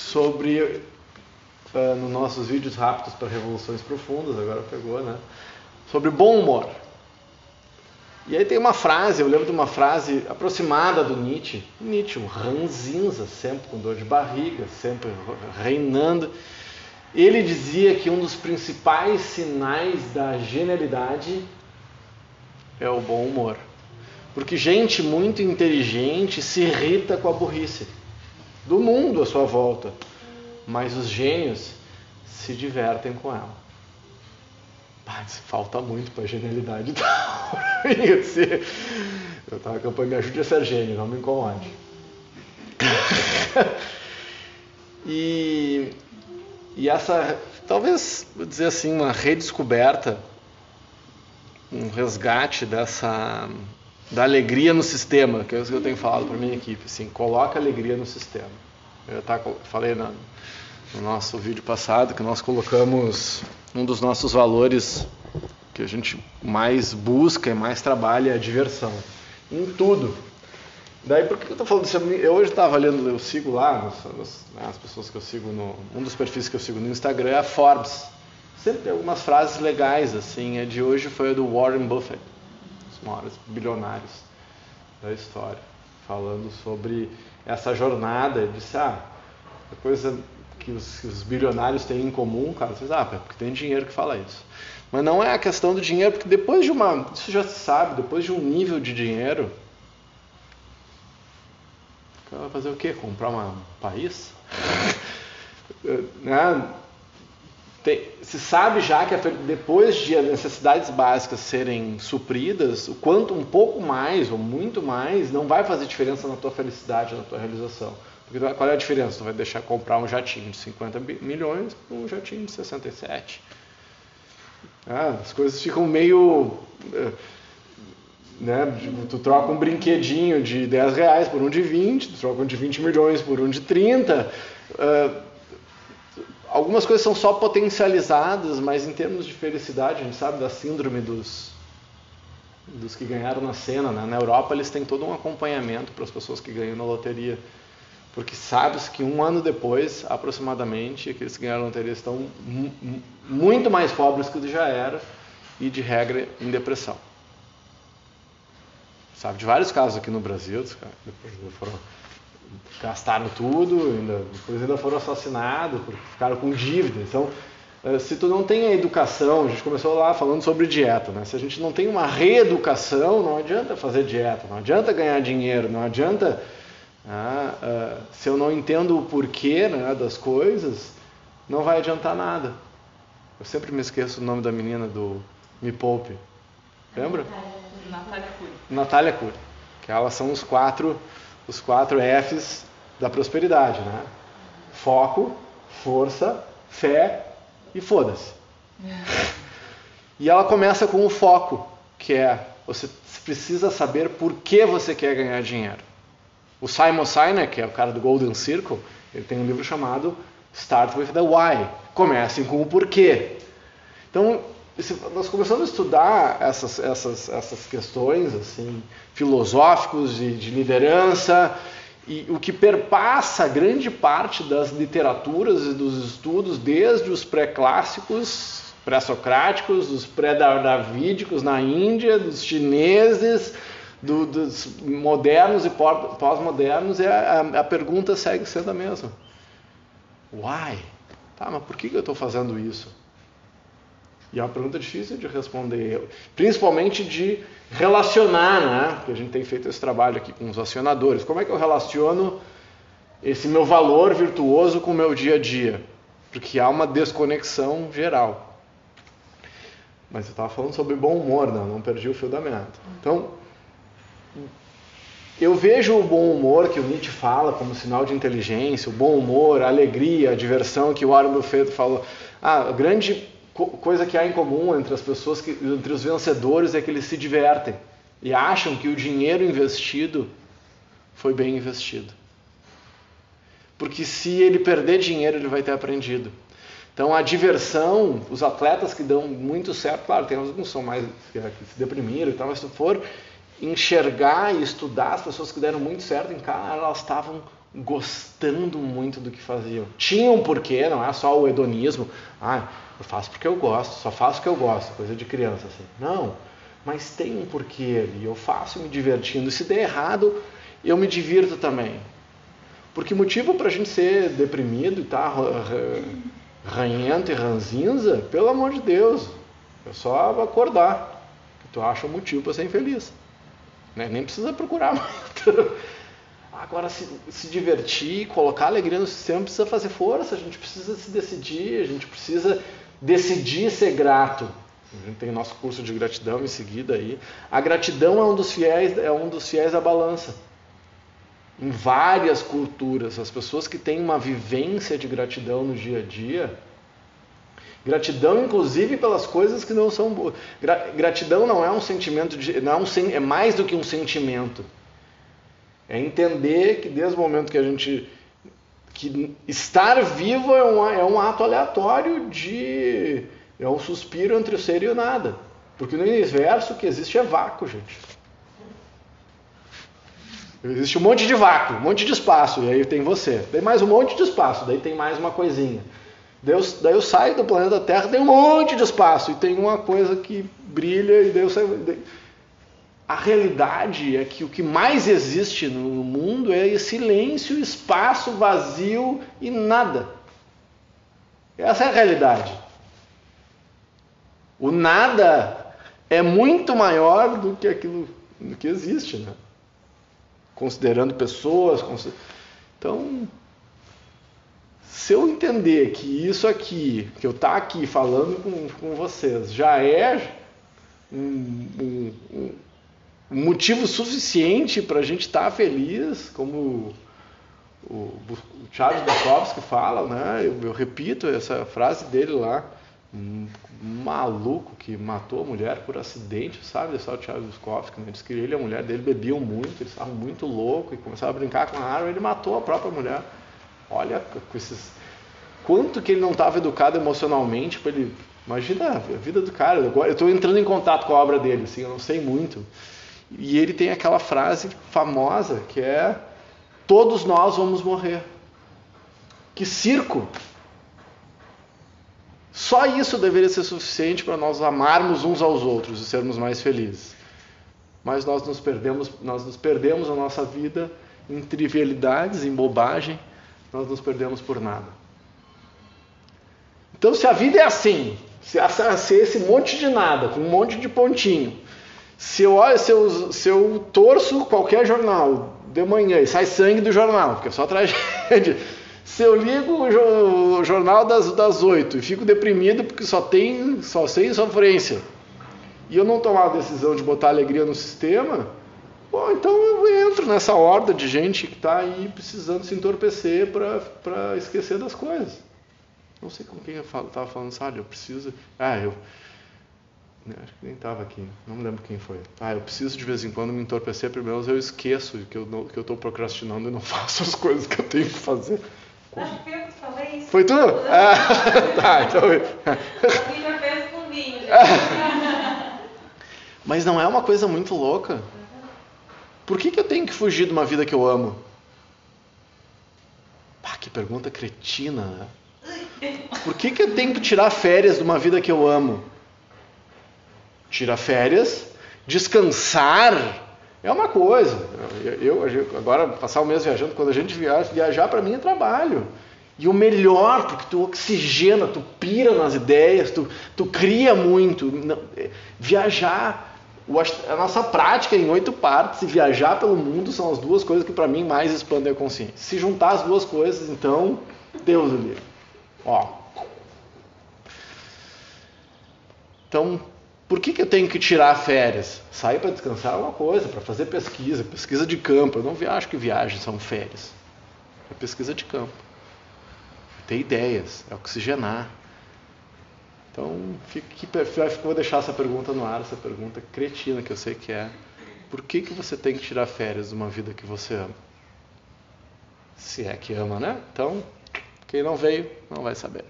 sobre, uh, nos nossos vídeos rápidos para revoluções profundas, agora pegou, né? Sobre bom humor. E aí tem uma frase, eu lembro de uma frase aproximada do Nietzsche, Nietzsche, um ranzinza, sempre com dor de barriga, sempre reinando. Ele dizia que um dos principais sinais da genialidade é o bom humor. Porque gente muito inteligente se irrita com a burrice do mundo à sua volta, mas os gênios se divertem com ela. Mas falta muito para a genialidade Eu estava na Me Ajude a Ser Gênio, não me incomode. e, e essa, talvez, vou dizer assim, uma redescoberta, um resgate dessa da alegria no sistema, que é isso que eu tenho falado para minha equipe, assim, coloca alegria no sistema. Eu tá, falei na, no nosso vídeo passado que nós colocamos um dos nossos valores que a gente mais busca e mais trabalha é a diversão em tudo. Daí por que eu estou falando disso? Eu hoje estava lendo, eu sigo lá, né, as pessoas que eu sigo no, um dos perfis que eu sigo no Instagram é a Forbes. Sempre tem algumas frases legais assim. A de hoje foi a do Warren Buffett maiores bilionários da história, falando sobre essa jornada. Ele disse: ah, a coisa que os, que os bilionários têm em comum, cara, vocês, ah, é porque tem dinheiro que fala isso. Mas não é a questão do dinheiro, porque depois de uma, isso já se sabe, depois de um nível de dinheiro, vai fazer o quê? Comprar um país? né? Tem, se sabe já que depois de as necessidades básicas serem supridas, o quanto um pouco mais ou muito mais não vai fazer diferença na tua felicidade, na tua realização. Porque qual é a diferença? Tu vai deixar comprar um jatinho de 50 milhões por um jatinho de 67. Ah, as coisas ficam meio. Eh, né, tu troca um brinquedinho de 10 reais por um de 20, tu troca um de 20 milhões por um de 30. Uh, algumas coisas são só potencializadas, mas em termos de felicidade, a gente sabe da síndrome dos, dos que ganharam na cena. Né? Na Europa, eles têm todo um acompanhamento para as pessoas que ganham na loteria. Porque sabes que um ano depois, aproximadamente, aqueles que ganharam na loteria estão muito mais pobres que já era e, de regra, em depressão. Sabe de vários casos aqui no Brasil, depois foram gastaram tudo, ainda, depois ainda foram assassinados, ficaram com dívida. Então, eh, se tu não tem a educação, a gente começou lá falando sobre dieta, né? Se a gente não tem uma reeducação, não adianta fazer dieta, não adianta ganhar dinheiro, não adianta. Ah, ah, se eu não entendo o porquê né, das coisas, não vai adiantar nada. Eu sempre me esqueço o nome da menina do Me Poupe. Lembra? Natália Cury. Natália Cury. Que elas são os quatro os quatro Fs da prosperidade, né? Foco, força, fé e foda-se. E ela começa com o foco, que é você precisa saber por que você quer ganhar dinheiro. O Simon Sinek, que é o cara do Golden Circle, ele tem um livro chamado Start with the Why. Comecem com o porquê. Então, nós começamos a estudar essas, essas, essas questões assim filosóficos de, de liderança e o que perpassa grande parte das literaturas e dos estudos, desde os pré-clássicos, pré-socráticos, dos pré-davídicos na Índia, dos chineses, do, dos modernos e pós-modernos, e a, a, pergunta segue sendo a mesma. Why? Tá, mas por que eu estou fazendo isso? E é uma pergunta difícil de responder, principalmente de relacionar, né? Porque a gente tem feito esse trabalho aqui com os acionadores. Como é que eu relaciono esse meu valor virtuoso com o meu dia a dia? Porque há uma desconexão geral. Mas eu estava falando sobre bom humor, não, não perdi o fio da meada. Então, eu vejo o bom humor que o Nietzsche fala como sinal de inteligência, o bom humor, a alegria, a diversão que o Warren Buffett falou. Ah, grande coisa que há em comum entre as pessoas, que, entre os vencedores, é que eles se divertem e acham que o dinheiro investido foi bem investido. Porque se ele perder dinheiro, ele vai ter aprendido. Então a diversão, os atletas que dão muito certo, claro, tem alguns que são mais que se deprimiram e tal, mas se for enxergar e estudar as pessoas que deram muito certo em cara, elas estavam gostando muito do que faziam. Tinham um porquê, não é só o hedonismo. Ah, eu faço porque eu gosto, só faço o que eu gosto, coisa de criança assim. Não, mas tem um porquê ali. Eu faço me divertindo. Se der errado, eu me divirto também. Porque motivo para a gente ser deprimido e tá ranhento e ranzinza, pelo amor de Deus, é só acordar. Tu acha um motivo para ser infeliz. Né? Nem precisa procurar muito. Agora, se, se divertir, colocar alegria no sistema, precisa fazer força, a gente precisa se decidir, a gente precisa decidir ser grato. A gente tem nosso curso de gratidão em seguida aí. A gratidão é um dos fiéis, é um dos fiéis da balança. Em várias culturas, as pessoas que têm uma vivência de gratidão no dia a dia, Gratidão, inclusive, pelas coisas que não são boas. Gratidão não é um sentimento, de, não é, um, é mais do que um sentimento. É entender que desde o momento que a gente. que estar vivo é um, é um ato aleatório de. é um suspiro entre o ser e o nada. Porque no universo o que existe é vácuo, gente. Existe um monte de vácuo, um monte de espaço, e aí tem você. Tem mais um monte de espaço, daí tem mais uma coisinha. Eu, daí eu saio do planeta Terra, tem um monte de espaço, e tem uma coisa que brilha, e daí eu saio. A realidade é que o que mais existe no mundo é silêncio, espaço, vazio e nada. Essa é a realidade. O nada é muito maior do que aquilo do que existe, né? Considerando pessoas, consider... então se eu entender que isso aqui, que eu estar tá aqui falando com, com vocês, já é um, um, um motivo suficiente para a gente estar tá feliz, como o, o Charles Bukowski fala, né? Eu, eu, repito essa frase dele lá, um maluco que matou a mulher por acidente, sabe? É o Charles Bukowski, né? Diz que ele e a mulher dele bebiam muito, eles estavam muito loucos e começaram a brincar com a arma, ele matou a própria mulher. Olha com esses quanto que ele não estava educado emocionalmente para ele Imagina a vida do cara. Eu estou entrando em contato com a obra dele, assim, eu não sei muito. E ele tem aquela frase famosa que é: Todos nós vamos morrer. Que circo! Só isso deveria ser suficiente para nós amarmos uns aos outros e sermos mais felizes. Mas nós nos perdemos, nós nos perdemos a nossa vida em trivialidades, em bobagem, nós nos perdemos por nada. Então, se a vida é assim, se, se esse monte de nada, com um monte de pontinho, se eu, se eu, se eu torço qualquer jornal de manhã e sai sangue do jornal, porque é só tragédia. Se eu ligo o jornal das, das 8 e fico deprimido porque só tem só sem sofrência, e eu não tomar a decisão de botar alegria no sistema, bom, então eu entro nessa horda de gente que está aí precisando se entorpecer para esquecer das coisas. Não sei com quem eu estava falando, sabe? Eu preciso. Ah, eu Acho que nem estava aqui, não me lembro quem foi. Ah, eu preciso de vez em quando me entorpecer, pelo menos eu esqueço que eu que eu estou procrastinando e não faço as coisas que eu tenho que fazer. Acho que eu falei isso. Foi tu? Ah, tá, então. A já fez com vinho. Mas não é uma coisa muito louca? Por que, que eu tenho que fugir de uma vida que eu amo? Pá, que pergunta cretina, né? Por que, que eu tenho que tirar férias de uma vida que eu amo? Tirar férias, descansar é uma coisa. Eu, eu, agora passar o mês viajando, quando a gente viaja, viajar para mim é trabalho. E o melhor, porque tu oxigena, tu pira nas ideias, tu, tu cria muito. É, viajar, a nossa prática em oito partes e viajar pelo mundo são as duas coisas que para mim mais expandem a consciência. Se juntar as duas coisas, então, Deus o livre. Ó. Então, por que, que eu tenho que tirar férias? Sair para descansar é uma coisa, para fazer pesquisa, pesquisa de campo. Eu não acho que viagens são férias. É pesquisa de campo. É ter ideias, é oxigenar. Então, vou deixar essa pergunta no ar, essa pergunta cretina que eu sei que é. Por que, que você tem que tirar férias de uma vida que você ama? Se é que ama, né? Então, quem não veio, não vai saber.